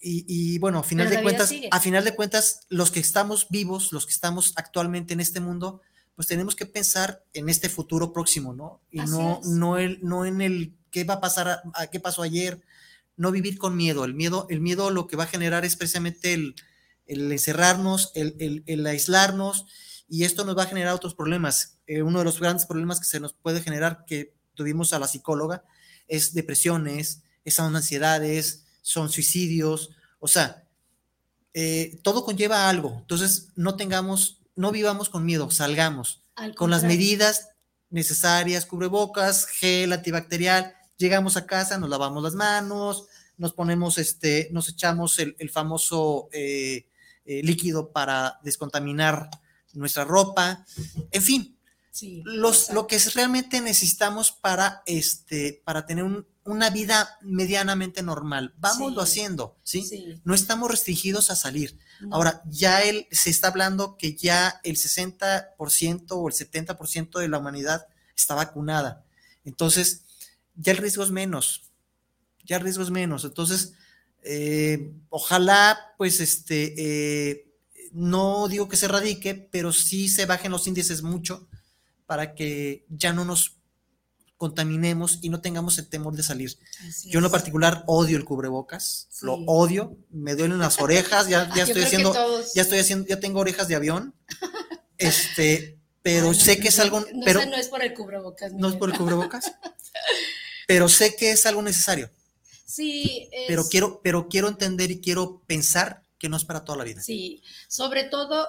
y, y bueno, a final Pero de cuentas, sigue. a final de cuentas, los que estamos vivos, los que estamos actualmente en este mundo, pues tenemos que pensar en este futuro próximo, ¿no? Y Así no, es. no, el, no en el qué va a pasar, a- a qué pasó ayer, no vivir con miedo. El miedo, el miedo lo que va a generar es precisamente el, el encerrarnos, el, el- el aislarnos, y esto nos va a generar otros problemas. Eh, uno de los grandes problemas que se nos puede generar, que tuvimos a la psicóloga, es depresiones, es- son ansiedades, son suicidios, o sea, eh, todo conlleva algo. Entonces, no tengamos, no vivamos con miedo, salgamos al con las medidas necesarias, cubrebocas, gel antibacterial, llegamos a casa, nos lavamos las manos, nos ponemos, este, nos echamos el, el famoso eh, eh, líquido para descontaminar nuestra ropa, en fin, Sí, los, lo que es realmente necesitamos para, este, para tener un, una vida medianamente normal. Vámonos Sí. haciendo, ¿sí? Sí. No estamos restringidos a salir. No. Ahora, ya él se está hablando que ya el 60% o el 70% de la humanidad está vacunada. Entonces, ya el riesgo es menos. Ya el riesgo es menos. Entonces, eh, ojalá, pues, este, eh, no digo que se erradique, pero sí se bajen los índices mucho para que ya no nos contaminemos y no tengamos el temor de salir. Así Yo en lo particular odio el cubrebocas, Sí. lo odio, me duelen las orejas, ya, ya Yo estoy haciendo, ya estoy haciendo, ya tengo orejas de avión, este, pero Ay, no, sé que es algo, no, pero no es por el cubrebocas. no es por el cubrebocas, pero sé que es algo necesario, Sí, es- pero quiero, pero quiero entender y quiero pensar que no es para toda la vida. Sí, sobre todo,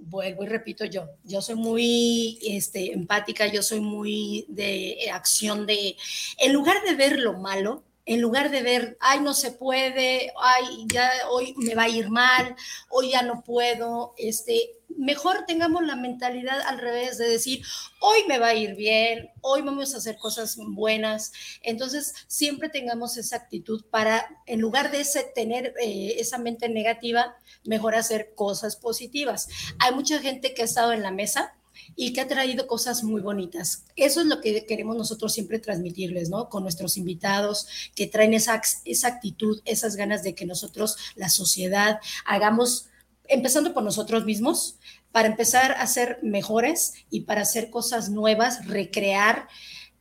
vuelvo y repito yo, yo soy muy este, empática, yo soy muy de acción de, en lugar de ver lo malo, en lugar de ver, ay, no se puede, ay, ya hoy me va a ir mal, hoy ya no puedo, este, mejor tengamos la mentalidad al revés de decir, hoy me va a ir bien, hoy vamos a hacer cosas buenas. Entonces, siempre tengamos esa actitud para, en lugar de tener eh, esa mente negativa, mejor hacer cosas positivas. Hay mucha gente que ha estado en la mesa y que ha traído cosas muy bonitas. Eso es lo que queremos nosotros siempre transmitirles, ¿no? Con nuestros invitados que traen esa, esa actitud, esas ganas de que nosotros, la sociedad, hagamos, empezando por nosotros mismos, para empezar a ser mejores y para hacer cosas nuevas, recrear,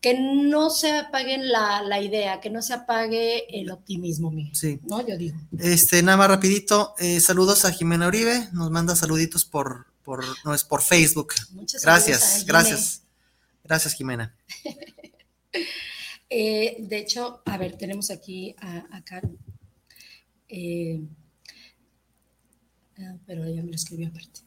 que no se apaguen la, la idea, que no se apague el optimismo, Miguel. Sí. ¿No? Yo digo. Este, nada más rapidito, eh, saludos a Jimena Uribe, nos manda saluditos por, por, no es por Facebook. Muchas Gracias, gracias. Gracias, Jimena. Eh, de hecho, a ver, tenemos aquí a, a. Eh, ah, pero ella me lo escribió aparte.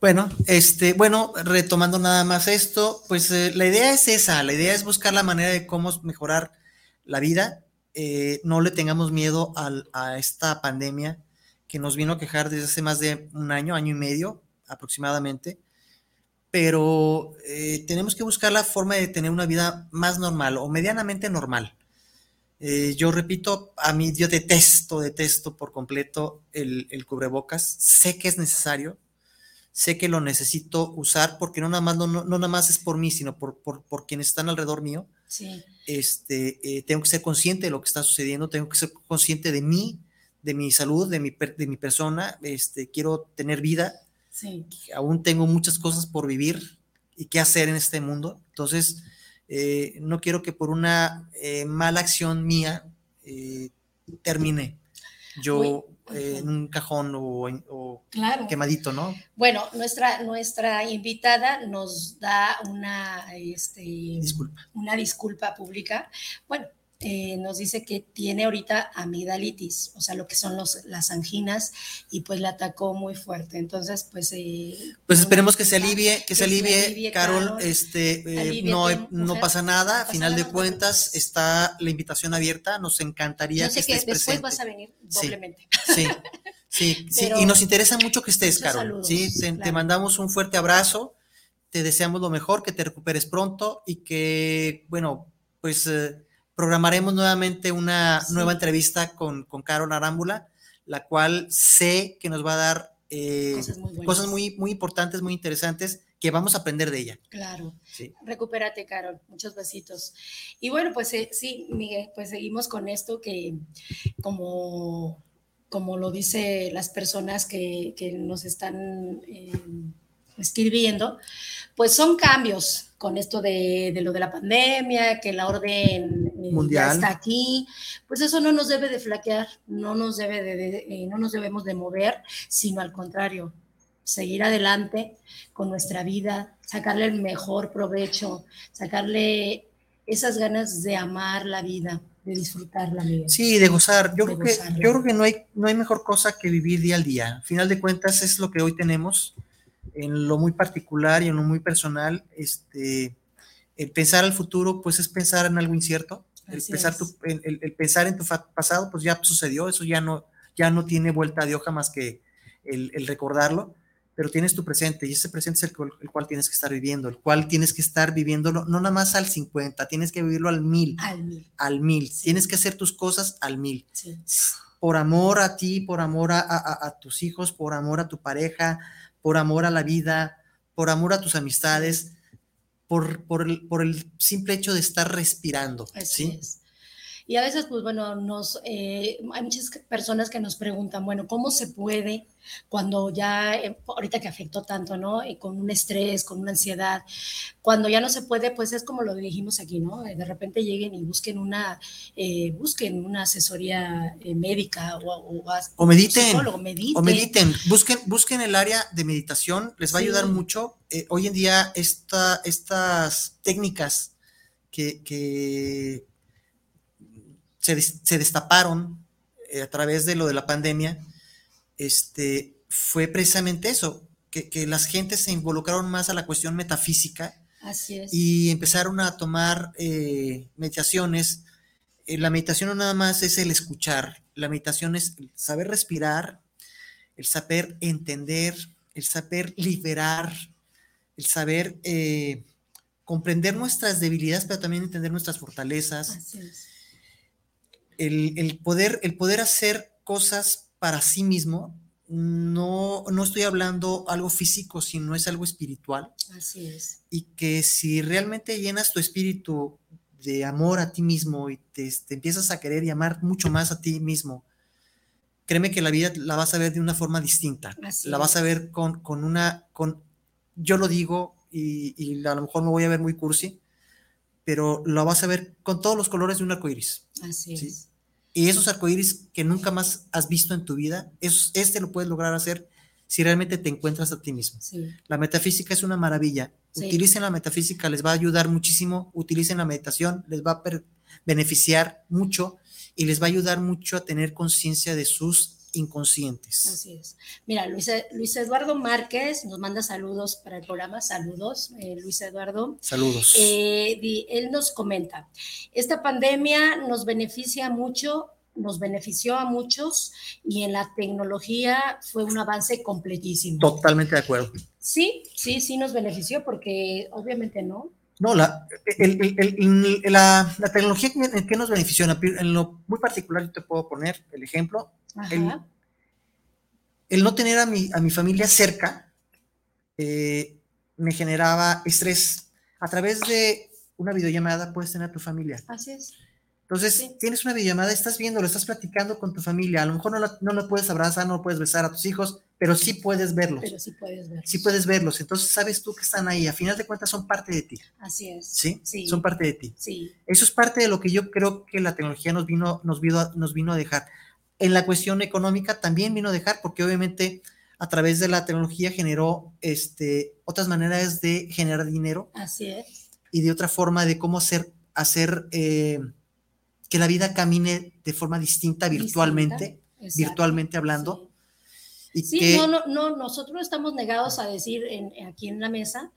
Bueno, este, bueno, retomando nada más esto, pues eh, la idea es esa, la idea es buscar la manera de cómo mejorar la vida. Eh, no le tengamos miedo al- a esta pandemia que nos vino a quejar desde hace más de un año, año y medio aproximadamente, pero eh, tenemos que buscar la forma de tener una vida más normal o medianamente normal. Eh, yo repito, a mí yo detesto, detesto por completo el, el cubrebocas, sé que es necesario, sé que lo necesito usar porque no nada más, no, no, no nada más es por mí, sino por, por, por quienes están alrededor mío. Sí, Este, eh, tengo que ser consciente de lo que está sucediendo, tengo que ser consciente de mí, de mi salud, de mi, de mi persona. Este, quiero tener vida, sí. aún tengo muchas cosas por vivir y qué hacer en este mundo. Entonces, eh, no quiero que por una eh, mala acción mía eh, termine yo Uy, eh, en un cajón o, en- o Claro. quemadito, ¿no? Bueno, nuestra, nuestra invitada nos da una, este, Disculpa. una disculpa pública. Bueno, eh, nos dice que tiene ahorita amigdalitis, o sea, lo que son los, las anginas, y pues la atacó muy fuerte. Entonces, pues... eh, Pues esperemos que se alivie, que se alivie, Carol. Este, eh, no, no pasa nada. A pasa final de no cuentas, está la invitación abierta. Nos encantaría Yo sé que que estés después presente. vas a venir Sí. doblemente. Sí, sí, sí. Pero- Y nos interesa mucho que estés, Carol. saludos, sí, te, te mandamos un fuerte abrazo. Te deseamos lo mejor, que te recuperes pronto y que, bueno, pues eh, programaremos nuevamente una Sí. nueva entrevista con, con Carol Arámbula, la cual sé que nos va a dar eh, Cosas muy cosas muy, muy importantes, muy interesantes, que vamos a aprender de ella. Claro. Sí. Recupérate, Carol. Muchos besitos. Y bueno, pues eh, sí, Miguel, pues seguimos con esto que como, como lo dice las personas que, que nos están eh, escribiendo, pues son cambios con esto de, de lo de la pandemia, que la orden Mundial. está aquí, pues eso no nos debe de flaquear, no nos debe de, de- eh, no nos debemos de mover, sino al contrario, seguir adelante con nuestra vida, sacarle el mejor provecho, sacarle esas ganas de amar la vida, de disfrutarla, Miguel. Sí, de gozar. Yo, De creo, que, yo creo que no hay, no hay mejor cosa que vivir día al día. Al final de cuentas es lo que hoy tenemos en lo muy particular y en lo muy personal. Este, el pensar al futuro, pues es pensar en algo incierto. El pensar, es. tu- el, el- el pensar en tu pasado, pues ya sucedió. Eso ya no, ya no tiene vuelta de hoja más que el, el recordarlo. pero tienes tu presente y ese presente es el, cual- el cual tienes que estar viviendo, el cual tienes que estar viviéndolo no nada más al 50, tienes que vivirlo al mil, Al mil. al mil, tienes que hacer tus cosas al mil. Sí. por amor a ti, por amor a, a- a tus hijos, por amor a tu pareja, por amor a la vida, por amor a tus amistades, por, por, el, por el simple hecho de estar respirando. Así ¿sí? es. Y a veces, pues bueno, nos, eh, hay muchas personas que nos preguntan, bueno, ¿cómo se puede cuando ya, eh, ahorita que afectó tanto, ¿no? Eh, con un estrés, con una ansiedad, cuando ya no se puede, pues es como lo dijimos aquí, ¿no? De repente lleguen y busquen una, eh, busquen una asesoría médica o, o, mediten, psicólogo, mediten. O mediten, busquen, busquen el área de meditación, les va a ayudar mucho. Hoy en día esta, estas técnicas que, que se, des- se destaparon eh, a través de lo de la pandemia, este, fue precisamente eso, que, que las gentes se involucraron más a la cuestión metafísica Así es. y empezaron a tomar eh, meditaciones. Eh, la meditación no nada más es el escuchar, la meditación es el saber respirar, el saber entender, el saber liberar, el saber eh, comprender nuestras debilidades, pero también entender nuestras fortalezas, Así es. El, el poder, el poder hacer cosas para sí mismo. No, no estoy hablando algo físico, sino es algo espiritual Así es. y que si realmente llenas tu espíritu de amor a ti mismo y te, te empiezas a querer y amar mucho más a ti mismo, créeme que la vida la vas a ver de una forma distinta. Así la vas a ver con, con una, con, yo lo digo y, y a lo mejor me voy a ver muy cursi, pero lo vas a ver con todos los colores de un arco iris. Así Sí. es. Y esos arcoíris que nunca más has visto en tu vida, esos- este lo puedes lograr hacer si realmente te encuentras a ti mismo. Sí. La metafísica es una maravilla. Sí. Utilicen la metafísica, les va a ayudar muchísimo. Utilicen la meditación, les va a beneficiar mucho y les va a ayudar mucho a tener conciencia de sus inconscientes. Así es. Mira, Luis, Luis Eduardo Márquez nos manda saludos para el programa. Saludos, eh, Luis Eduardo. Saludos. Eh, di- él nos comenta, esta pandemia nos beneficia mucho, nos benefició a muchos y en la tecnología fue un avance completísimo. Totalmente de acuerdo. Sí, sí, sí nos benefició porque obviamente no. No, la, el- el- el- el- la, la tecnología que, en qué nos benefició, en, lo muy particular, yo te puedo poner el ejemplo, el, no tener a mi, a mi familia cerca eh, me generaba estrés. A través de una videollamada puedes tener a tu familia. Así es. Entonces, Sí. tienes una videollamada, estás viendo, lo estás platicando con tu familia. A lo mejor no, la- no lo puedes abrazar, no puedes besar a tus hijos, pero sí puedes verlos. Pero sí puedes ver. Sí puedes verlos. Entonces, sabes tú que están ahí. A final de cuentas, son parte de ti. Así es. ¿Sí? Sí. Son parte de ti. Sí. Eso es parte de lo que yo creo que la tecnología nos vino, nos vino, nos vino a dejar. En la cuestión económica también vino a dejar, porque obviamente a través de la tecnología generó este, otras maneras de generar dinero Así es. y de otra forma de cómo hacer, hacer eh, que la vida camine de forma distinta virtualmente, Exacto. virtualmente hablando. Sí. Y Sí, que, no, no, no, nosotros estamos negados a decir en- aquí en la mesa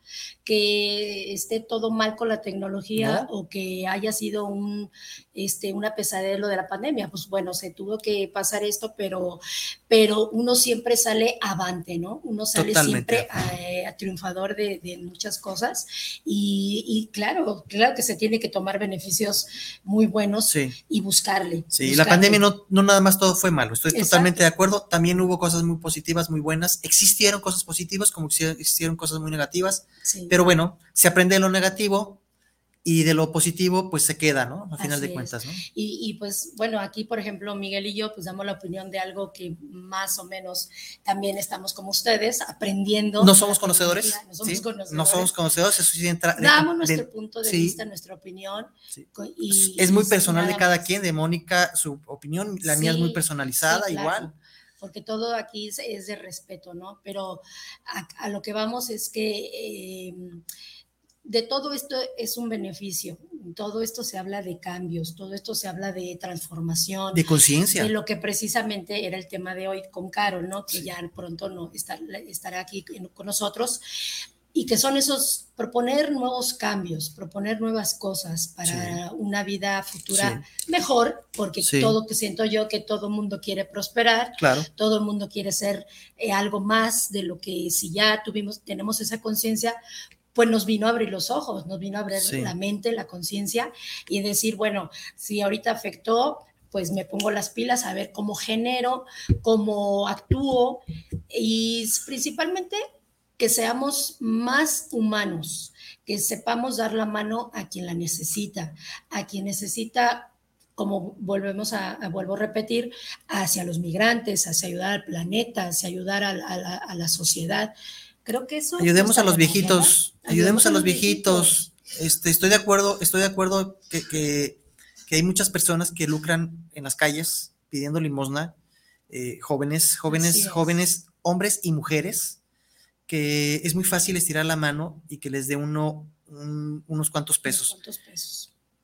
que esté todo mal con la tecnología No. o que haya sido un, este, una pesadilla lo de la pandemia. Pues bueno, se tuvo que pasar esto, pero, pero uno siempre sale avante, ¿no? Uno sale Totalmente. siempre a, a triunfador de, de muchas cosas y, y claro, claro que se tiene que tomar beneficios muy buenos sí. y buscarle. Sí, la pandemia no, no nada más todo fue malo, estoy Exacto. totalmente de acuerdo. También hubo cosas muy positivas, muy buenas. Existieron cosas positivas como exi- existieron cosas muy negativas, Sí. pero bueno, se aprende de lo negativo y de lo positivo pues se queda, ¿no? A final Así de cuentas, ¿no? Y, y, pues bueno, aquí por ejemplo Miguel y yo pues damos la opinión de algo que más o menos también estamos como ustedes aprendiendo. No somos conocedores, No somos ¿sí? conocedores. no somos conocedores, eso sí entra. de- Damos de- nuestro punto de sí. vista, nuestra opinión. Sí. co- y- es muy personal de cada más. quien, de Mónica su opinión, la mía es muy personalizada, Sí, claro, igual. Porque todo aquí es, es de respeto, ¿no? Pero a, a lo que vamos es que eh, de todo esto es un beneficio. Todo esto se habla de cambios, todo esto se habla de transformación. De conciencia. de lo que precisamente era el tema de hoy con Carol, ¿no? Que ya pronto no estar- estará aquí con nosotros. Y que son esos, proponer nuevos cambios, proponer nuevas cosas para una vida futura mejor, porque todo que siento yo que todo el mundo quiere prosperar, claro. todo el mundo quiere ser eh, algo más de lo que si ya tuvimos, tenemos esa conciencia, pues nos vino a abrir los ojos, nos vino a abrir la mente, la conciencia y decir, bueno, si ahorita afectó, pues me pongo las pilas a ver cómo genero, cómo actúo y principalmente que seamos más humanos, que sepamos dar la mano a quien la necesita, a quien necesita como volvemos a, vuelvo a repetir, hacia los migrantes, hacia ayudar al planeta, hacia ayudar a, la sociedad. Creo que eso. Ayudemos a los viejitos, ayudemos, a los viejitos. Este, estoy de acuerdo, estoy de acuerdo que, que, hay muchas personas que lucran en las calles pidiendo limosna, eh, jóvenes, jóvenes, jóvenes, hombres y mujeres, que es muy fácil estirar la mano y que les dé uno unos cuantos pesos.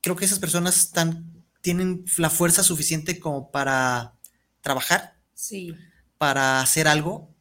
Creo que esas personas están, tienen la fuerza suficiente como para trabajar, sí. para hacer algo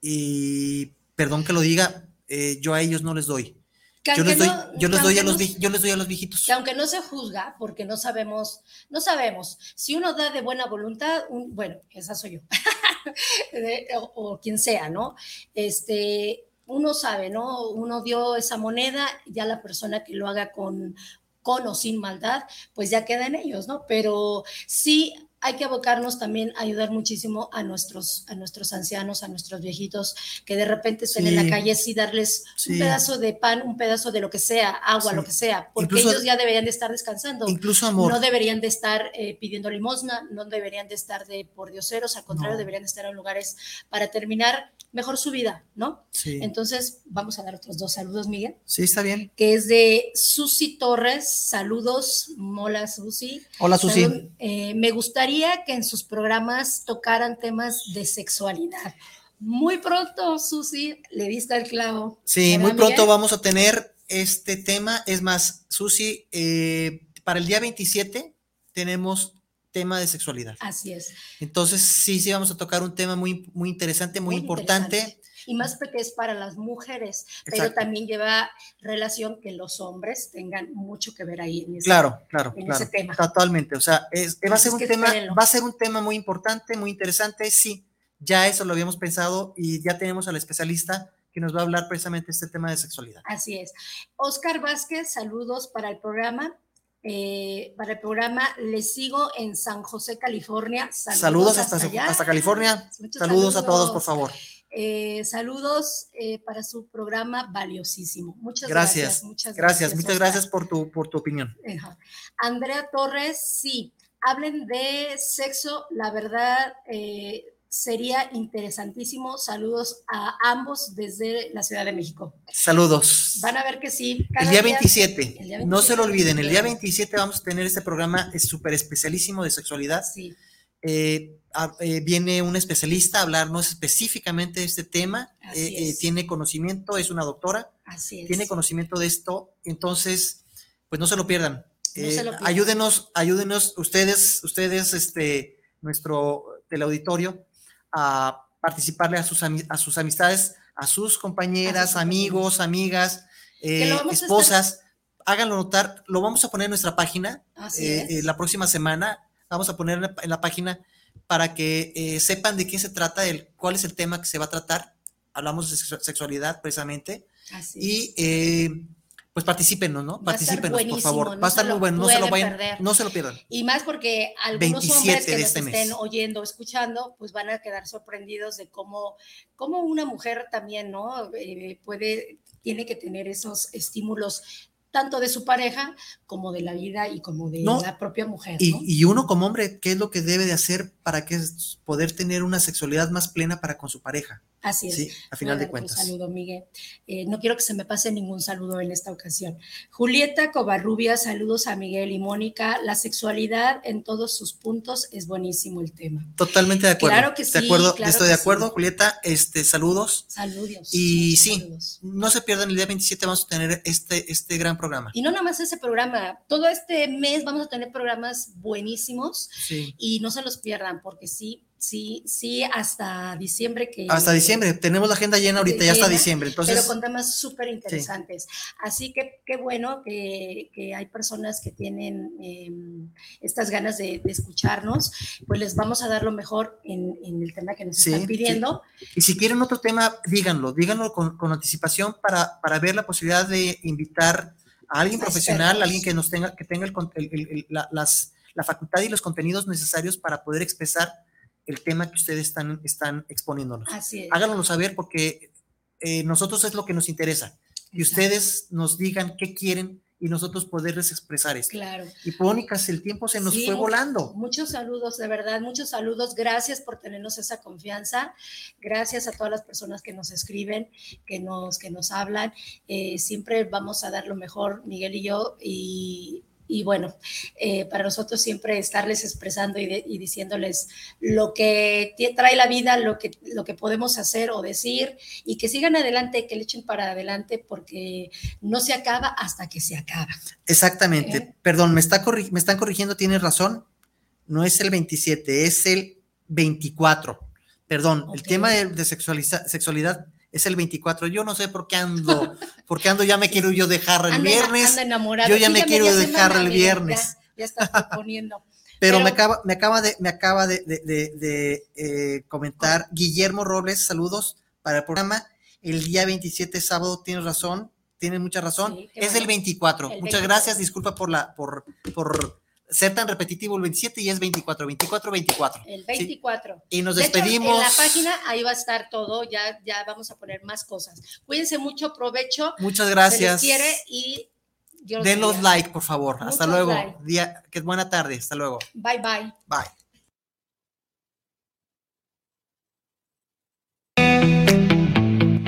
y perdón que lo diga, eh, yo a ellos no les doy. Yo les, doy, yo, les doy a los, yo les doy a los viejitos. Que aunque no se juzga, porque no sabemos, no sabemos, si uno da de buena voluntad, bueno, esa soy yo, o, quien sea, ¿no? Este, uno sabe, ¿no? Uno dio esa moneda, ya la persona que lo haga con, con o sin maldad, pues ya queda en ellos, ¿no? Pero sí hay que abocarnos también a ayudar muchísimo a nuestros, a nuestros ancianos, a nuestros viejitos, que de repente estén en la calle, sí darles un pedazo de pan, un pedazo de lo que sea, agua, lo que sea, porque ellos ya deberían de estar descansando. Incluso amor. No deberían de estar eh, pidiendo limosna, no deberían de estar de por dioseros, al contrario, deberían de estar en lugares para terminar mejor su vida, ¿no? Sí. Entonces, vamos a dar otros dos saludos, Miguel. Sí, está bien. Que es de Susi Torres. Saludos, mola Susi. Hola, Susi. Eh, me gustaría que en sus programas tocaran temas de sexualidad. Muy pronto, Susi, le diste el clavo. Sí, muy pronto vamos a tener este tema. Es más, Susi, eh, para el día 27 tenemos tema de sexualidad. Así es. Entonces, sí, sí, vamos a tocar un tema muy, muy interesante, muy, importante. Y más porque es para las mujeres, pero también lleva relación que los hombres tengan mucho que ver ahí en ese, claro, claro, en claro, ese tema. Totalmente. O sea, es, va a ser un tema, va a ser un tema muy importante, muy interesante. Sí, ya eso lo habíamos pensado y ya tenemos al especialista que nos va a hablar precisamente este tema de sexualidad. Así es. Oscar Vázquez, saludos para el programa. Eh, para el programa. Les sigo en San José, California. Saludos, hasta, hasta, California. saludos, a todos, por favor. Eh, saludos eh, para su programa valiosísimo. Muchas gracias. gracias muchas gracias. Muchas gracias por tu, por tu opinión. Andrea Torres, sí. Hablen de sexo, la verdad, sería interesantísimo. Saludos a ambos desde la Ciudad de México. Saludos. Van a ver que sí. El día, 27, no se lo olviden, el día 27 vamos a tener este programa súper especialísimo de sexualidad. Sí. Eh, eh, viene un especialista a hablarnos específicamente de este tema. Eh, tiene conocimiento, es una doctora. Así es. Tiene conocimiento de esto. Entonces, pues no se lo pierdan. ayúdenos, ayúdenos ustedes, ustedes, este, nuestro teleauditorio, a participarle a sus, a sus amistades, a sus compañeras, amigos, amigas, eh, esposas. Háganlo notar, lo vamos a poner en nuestra página eh, eh, la próxima semana. Vamos a poner en la página para que sepan de qué se trata, el, cuál es el tema que se va a tratar. Hablamos de sexualidad precisamente. Así y pues particípenos, ¿no? Particípenos, por favor. Va a estar muy bueno, no se lo vayan, no se lo pierdan. Y más porque algunos hombres que nos este estén oyendo, escuchando, pues van a quedar sorprendidos de cómo, cómo una mujer también, ¿no? Eh, puede, tiene que tener esos estímulos tanto de su pareja como de la vida y como de la propia mujer. Y, y, uno como hombre, ¿qué es lo que debe de hacer para que poder tener una sexualidad más plena para con su pareja? Así es. Sí, a final de cuentas. Un saludo, Miguel. Eh, no quiero que se me pase ningún saludo en esta ocasión. Julieta Covarrubia, saludos a Miguel y Mónica. La sexualidad en todos sus puntos es buenísimo el tema. Totalmente de acuerdo. Claro que sí. De acuerdo, estoy de acuerdo, Julieta. Este, saludos. Saludos. Y sí, no se pierdan el día 27, vamos a tener este, este gran programa. Y no nada más ese programa, todo este mes vamos a tener programas buenísimos sí. y no se los pierdan porque sí Sí, sí, hasta diciembre que... Hasta diciembre, tenemos la agenda llena ahorita, ya hasta diciembre. Entonces, pero con temas súper interesantes. Así que qué bueno que, hay personas que tienen em, estas ganas de, escucharnos, pues les vamos a dar lo mejor en, el tema que nos están pidiendo. Y si quieren otro tema, díganlo, díganlo con, anticipación para, para ver la posibilidad de invitar a alguien profesional, alguien que nos tenga, que tenga el, la, las, la facultad y los contenidos necesarios para poder expresar el tema que ustedes están, están exponiéndonos. Así es. Háganoslo saber porque eh, nosotros es lo que nos interesa. Y ustedes nos digan qué quieren y nosotros poderles expresar esto. Claro. Y Pónicas, el tiempo se nos fue volando. Muchos saludos, de verdad, muchos saludos. Gracias por tenernos esa confianza. Gracias a todas las personas que nos escriben, que nos, que nos hablan. Eh, siempre vamos a dar lo mejor, Miguel y yo, y y bueno, eh, para nosotros siempre estarles expresando y, diciéndoles lo que trae la vida, lo que, lo que podemos hacer o decir y que sigan adelante, que le echen para adelante porque no se acaba hasta que se acaba. Exactamente. ¿Eh? Perdón, me, está me están corrigiendo, tienes razón. No es el 27, es el 24. Perdón, el tema de, de sexualidad es el 24. Yo no sé por qué ando, por qué ando, ya me quiero yo dejar el viernes. Yo ya me quiero dejar el viernes. Ya, estás poniendo. Pero, me acaba, me acaba de, me acaba de, eh, comentar Guillermo Robles, saludos para el programa. El día 27, sábado, tienes razón, tienes mucha razón. es el 24. Muchas gracias, disculpa por la, por, por ser tan repetitivo el 27 y es 24, 24, 24. El 24. Y nos despedimos. en la página ahí va a estar todo, ya, ya vamos a poner más cosas. Cuídense mucho, provecho. Muchas gracias. Se les quiere y Denos like, por favor. hasta luego. Día, que buena tarde. Hasta luego. Bye, bye. Bye.